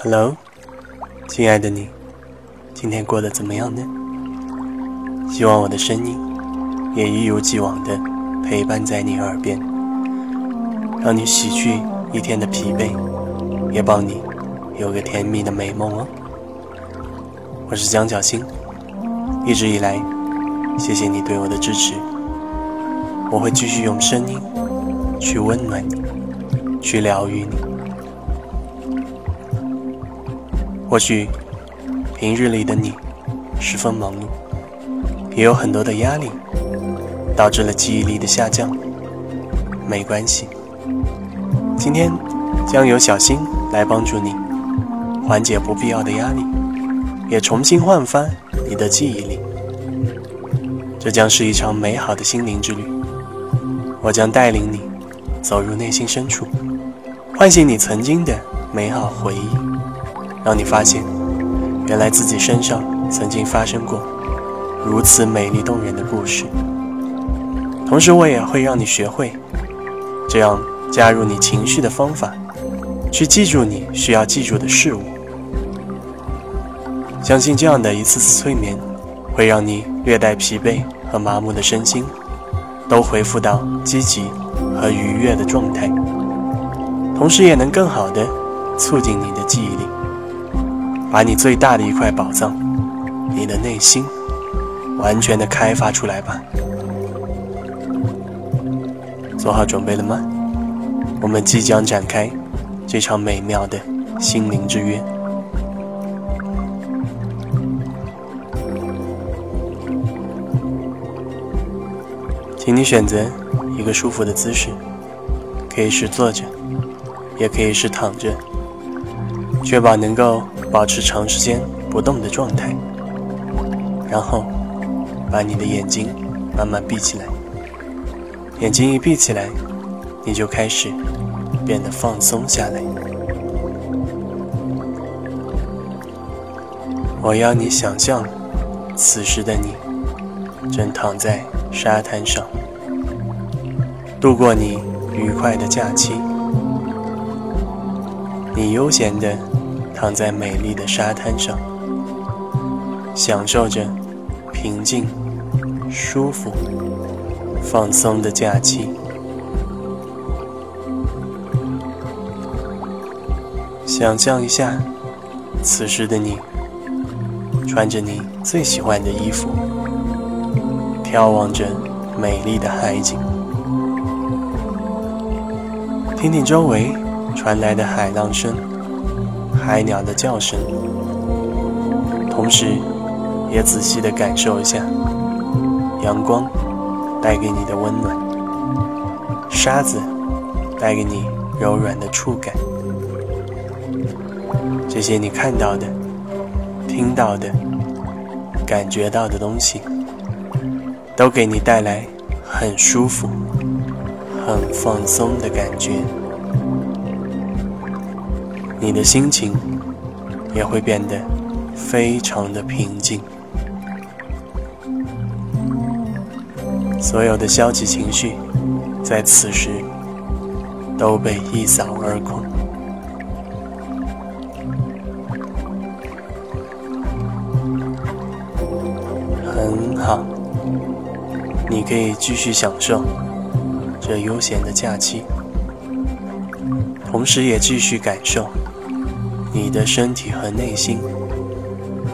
Hello，亲爱的你，今天过得怎么样呢？希望我的声音也一如既往的陪伴在你耳边，让你洗去一天的疲惫，也帮你有个甜蜜的美梦哦。我是江小新，一直以来，谢谢你对我的支持，我会继续用声音去温暖你，去疗愈你。或许平日里的你十分忙碌，也有很多的压力，导致了记忆力的下降。没关系，今天将由小新来帮助你缓解不必要的压力，也重新焕发你的记忆力。这将是一场美好的心灵之旅。我将带领你走入内心深处，唤醒你曾经的美好回忆。让你发现，原来自己身上曾经发生过如此美丽动人的故事。同时，我也会让你学会这样加入你情绪的方法，去记住你需要记住的事物。相信这样的一次次催眠，会让你略带疲惫和麻木的身心，都恢复到积极和愉悦的状态，同时也能更好的促进你的记忆力。把你最大的一块宝藏，你的内心，完全的开发出来吧。做好准备了吗？我们即将展开这场美妙的心灵之约。请你选择一个舒服的姿势，可以是坐着，也可以是躺着，确保能够。保持长时间不动的状态，然后把你的眼睛慢慢闭起来。眼睛一闭起来，你就开始变得放松下来。我要你想象，此时的你正躺在沙滩上，度过你愉快的假期。你悠闲的。躺在美丽的沙滩上，享受着平静、舒服、放松的假期。想象一下，此时的你穿着你最喜欢的衣服，眺望着美丽的海景，听听周围传来的海浪声。海鸟的叫声，同时，也仔细的感受一下阳光带给你的温暖，沙子带给你柔软的触感，这些你看到的、听到的、感觉到的东西，都给你带来很舒服、很放松的感觉。你的心情也会变得非常的平静，所有的消极情绪在此时都被一扫而空。很好，你可以继续享受这悠闲的假期，同时也继续感受。你的身体和内心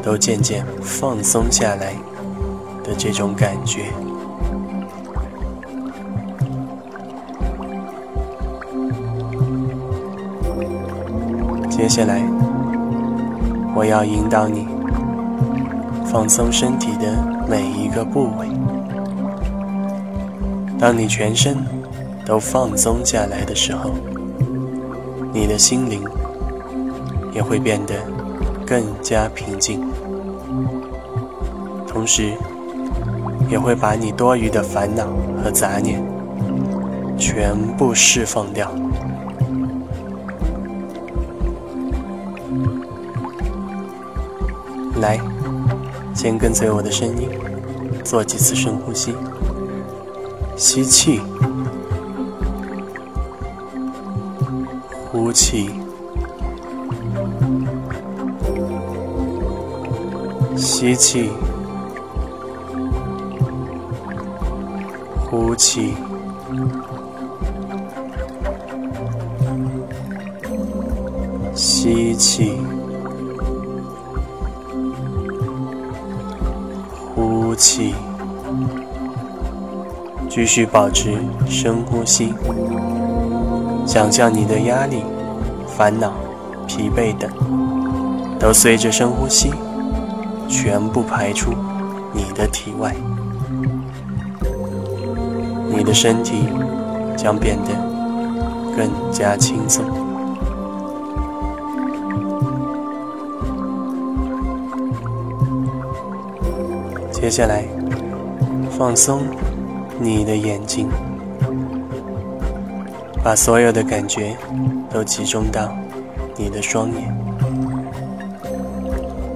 都渐渐放松下来的这种感觉。接下来，我要引导你放松身体的每一个部位。当你全身都放松下来的时候，你的心灵。也会变得更加平静，同时也会把你多余的烦恼和杂念全部释放掉。来，先跟随我的声音，做几次深呼吸，吸气，气。吸气，呼气，吸气，呼气，继续保持深呼吸。想象你的压力、烦恼、疲惫等，都随着深呼吸全部排出你的体外，你的身体将变得更加轻松。接下来，放松你的眼睛。把所有的感觉都集中到你的双眼，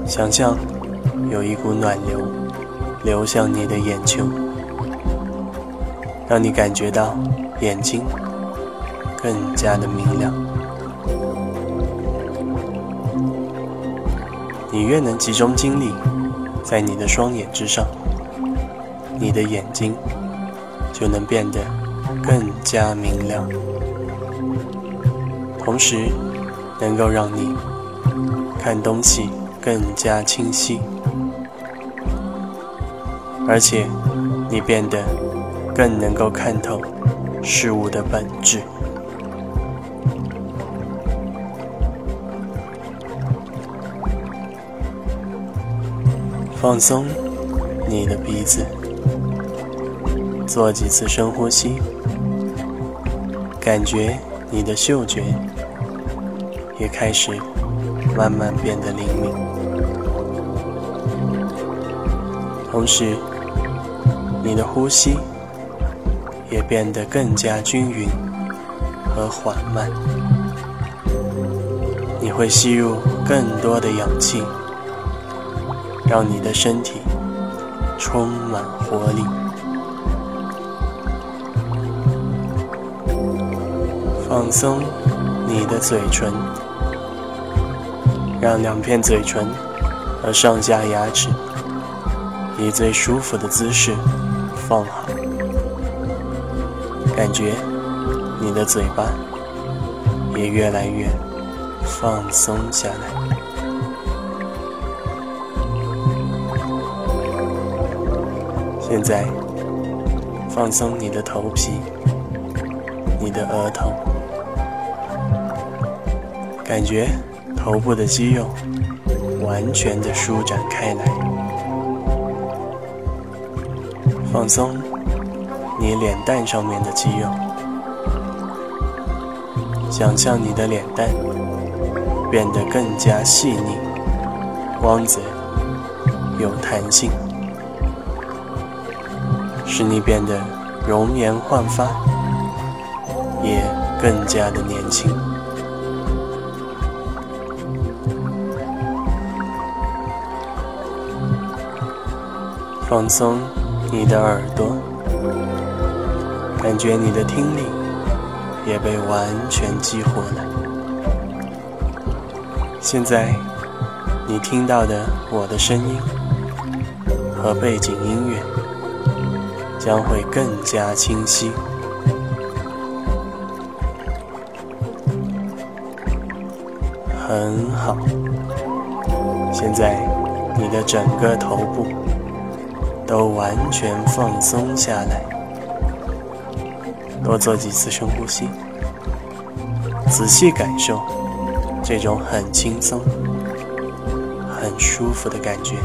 想象有一股暖流流向你的眼球，让你感觉到眼睛更加的明亮。你越能集中精力在你的双眼之上，你的眼睛就能变得更加明亮。同时，能够让你看东西更加清晰，而且你变得更能够看透事物的本质。放松你的鼻子，做几次深呼吸，感觉你的嗅觉。也开始慢慢变得灵敏，同时，你的呼吸也变得更加均匀和缓慢。你会吸入更多的氧气，让你的身体充满活力。放松你的嘴唇。让两片嘴唇和上下牙齿以最舒服的姿势放好，感觉你的嘴巴也越来越放松下来。现在放松你的头皮、你的额头，感觉。头部的肌肉完全的舒展开来，放松你脸蛋上面的肌肉，想象你的脸蛋变得更加细腻、光泽、有弹性，使你变得容颜焕发，也更加的年轻。放松你的耳朵，感觉你的听力也被完全激活了。现在，你听到的我的声音和背景音乐将会更加清晰。很好，现在你的整个头部。都完全放松下来，多做几次深呼吸，仔细感受这种很轻松、很舒服的感觉。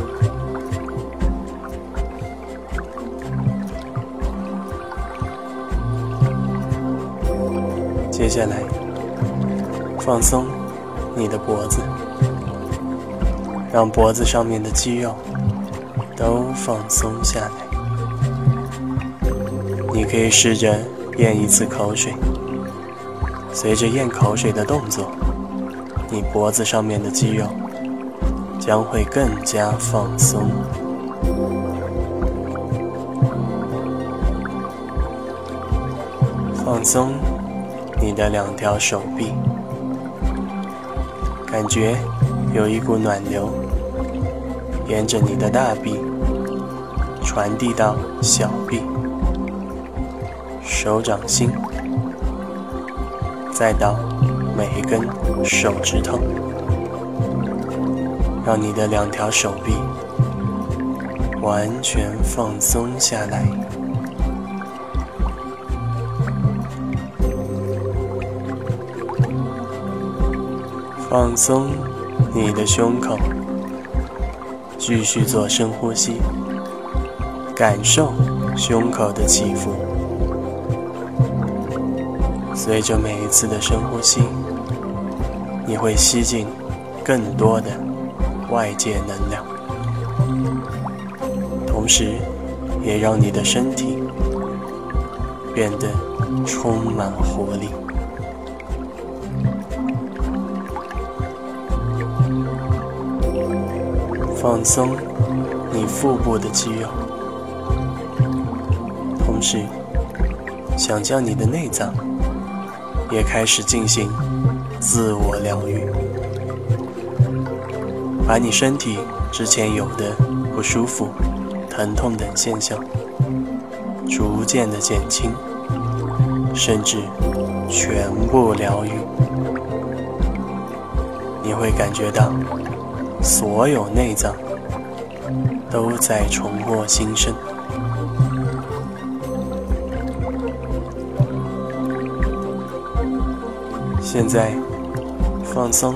接下来，放松你的脖子，让脖子上面的肌肉。都放松下来。你可以试着咽一次口水，随着咽口水的动作，你脖子上面的肌肉将会更加放松。放松你的两条手臂，感觉有一股暖流沿着你的大臂传递到小臂、手掌心，再到每一根手指头，让你的两条手臂完全放松下来。放松你的胸口，继续做深呼吸，感受胸口的起伏。随着每一次的深呼吸，你会吸进更多的外界能量，同时也让你的身体变得充满活力。放松你腹部的肌肉，同时想象你的内脏也开始进行自我疗愈，把你身体之前有的不舒服、疼痛等现象逐渐的减轻，甚至全部疗愈，你会感觉到。所有内脏都在重获新生。现在放松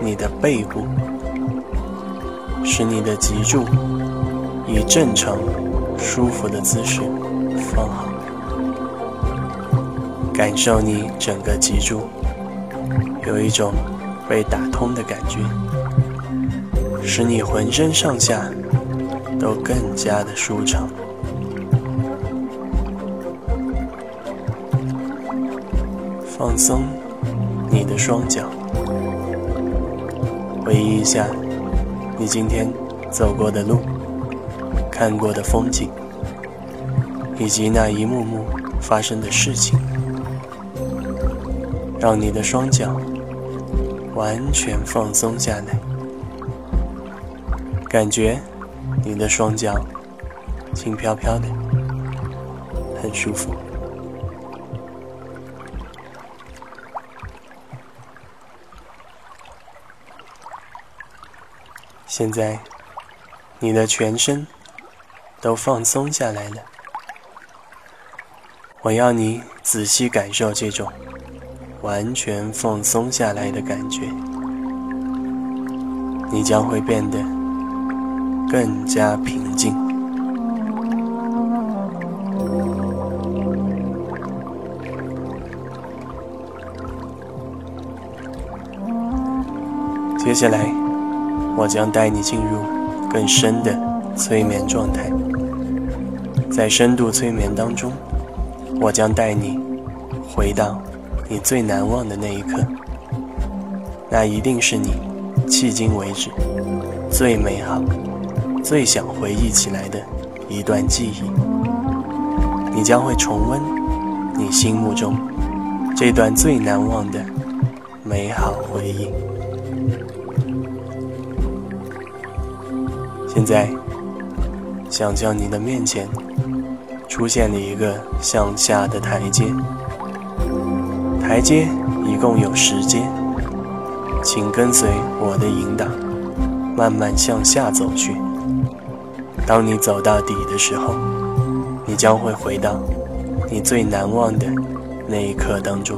你的背部，使你的脊柱以正常、舒服的姿势放好，感受你整个脊柱有一种被打通的感觉。使你浑身上下都更加的舒畅。放松你的双脚，回忆一下你今天走过的路、看过的风景，以及那一幕幕发生的事情，让你的双脚完全放松下来。感觉你的双脚轻飘飘的，很舒服。现在你的全身都放松下来了，我要你仔细感受这种完全放松下来的感觉，你将会变得。更加平静。接下来，我将带你进入更深的催眠状态。在深度催眠当中，我将带你回到你最难忘的那一刻，那一定是你迄今为止最美好。最想回忆起来的一段记忆，你将会重温你心目中这段最难忘的美好回忆。现在，想象你的面前出现了一个向下的台阶，台阶一共有十阶，请跟随我的引导，慢慢向下走去。当你走到底的时候，你将会回到你最难忘的那一刻当中。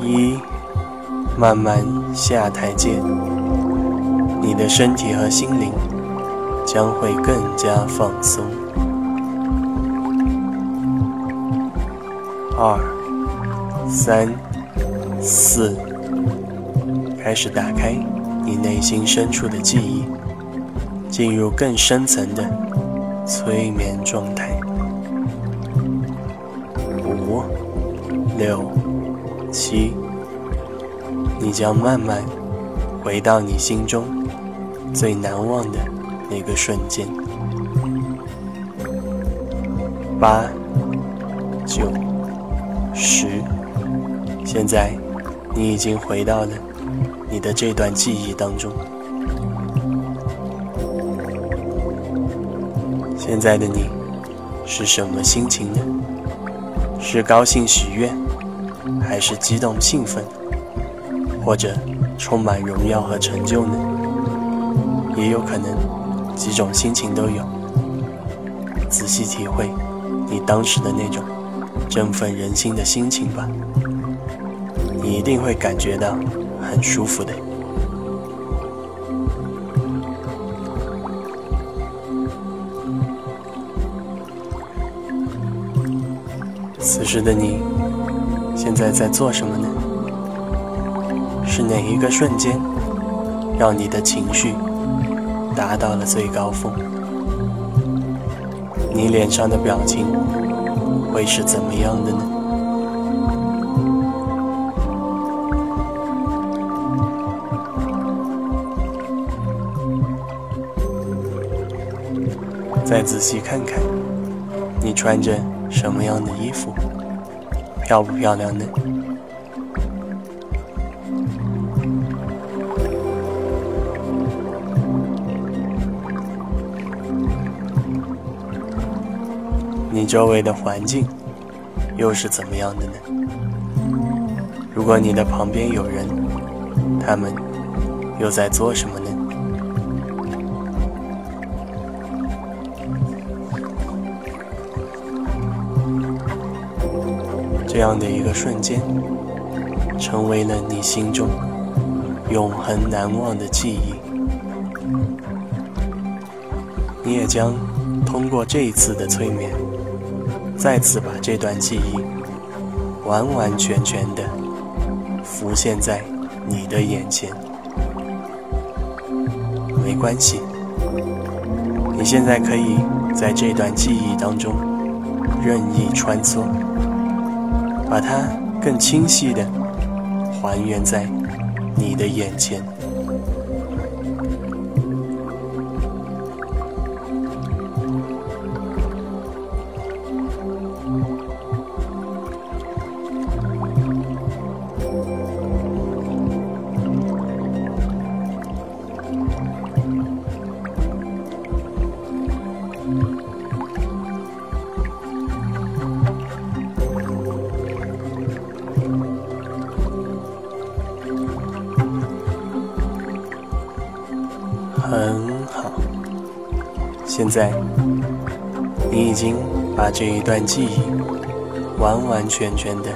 一，慢慢下台阶，你的身体和心灵将会更加放松。二，三，四。开始打开你内心深处的记忆，进入更深层的催眠状态。五、六、七，你将慢慢回到你心中最难忘的那个瞬间。八、九、十，现在你已经回到了你的这段记忆当中。现在的你是什么心情呢？是高兴喜悦，还是激动兴奋，或者充满荣耀和成就呢？也有可能几种心情都有。仔细体会你当时的那种振奋人心的心情吧，你一定会感觉到很舒服的。此时的你，现在在做什么呢？是哪一个瞬间，让你的情绪达到了最高峰？你脸上的表情会是怎么样的呢？再仔细看看，你穿着。什么样的衣服，漂不漂亮呢？你周围的环境又是怎么样的呢？如果你的旁边有人，他们又在做什么呢？这样的一个瞬间，成为了你心中永恒难忘的记忆。你也将通过这一次的催眠，再次把这段记忆完完全全的浮现在你的眼前。没关系，你现在可以在这段记忆当中任意穿梭。把它更清晰的还原在你的眼前。现在你已经把这一段记忆完完全全的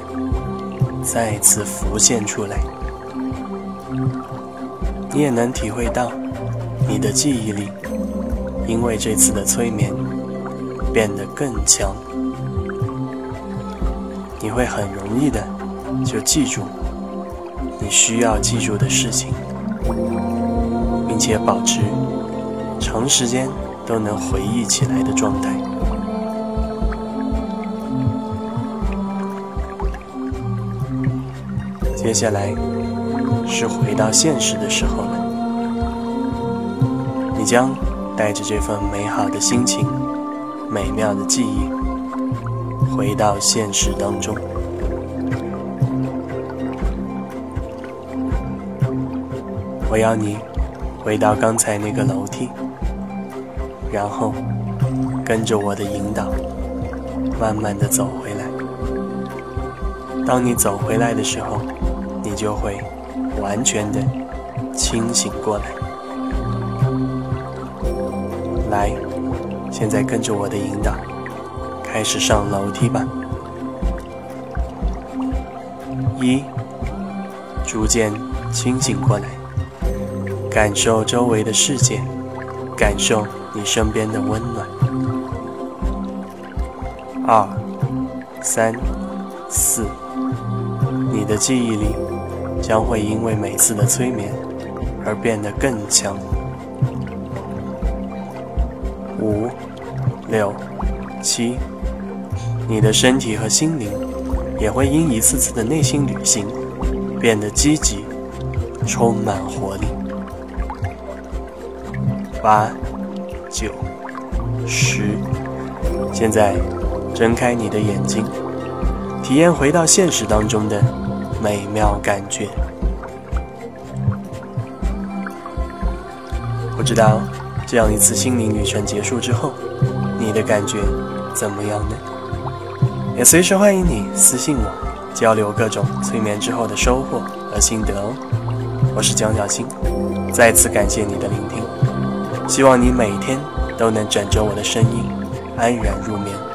再次浮现出来，你也能体会到你的记忆力因为这次的催眠变得更强，你会很容易的就记住你需要记住的事情。并且保持长时间都能回忆起来的状态。接下来是回到现实的时候了，你将带着这份美好的心情、美妙的记忆回到现实当中。我要你。回到刚才那个楼梯，然后跟着我的引导，慢慢的走回来。当你走回来的时候，你就会完全的清醒过来。来，现在跟着我的引导，开始上楼梯吧。一，逐渐清醒过来。感受周围的世界，感受你身边的温暖。二、三、四，你的记忆力将会因为每次的催眠而变得更强。五、六、七，你的身体和心灵也会因一次次的内心旅行变得积极，充满活力。八、九、十，现在睁开你的眼睛，体验回到现实当中的美妙感觉。不知道这样一次心灵旅程结束之后，你的感觉怎么样呢？也随时欢迎你私信我，交流各种催眠之后的收获和心得哦。我是江小新，再次感谢你的聆听，希望你每天都能枕着我的声音安然入眠。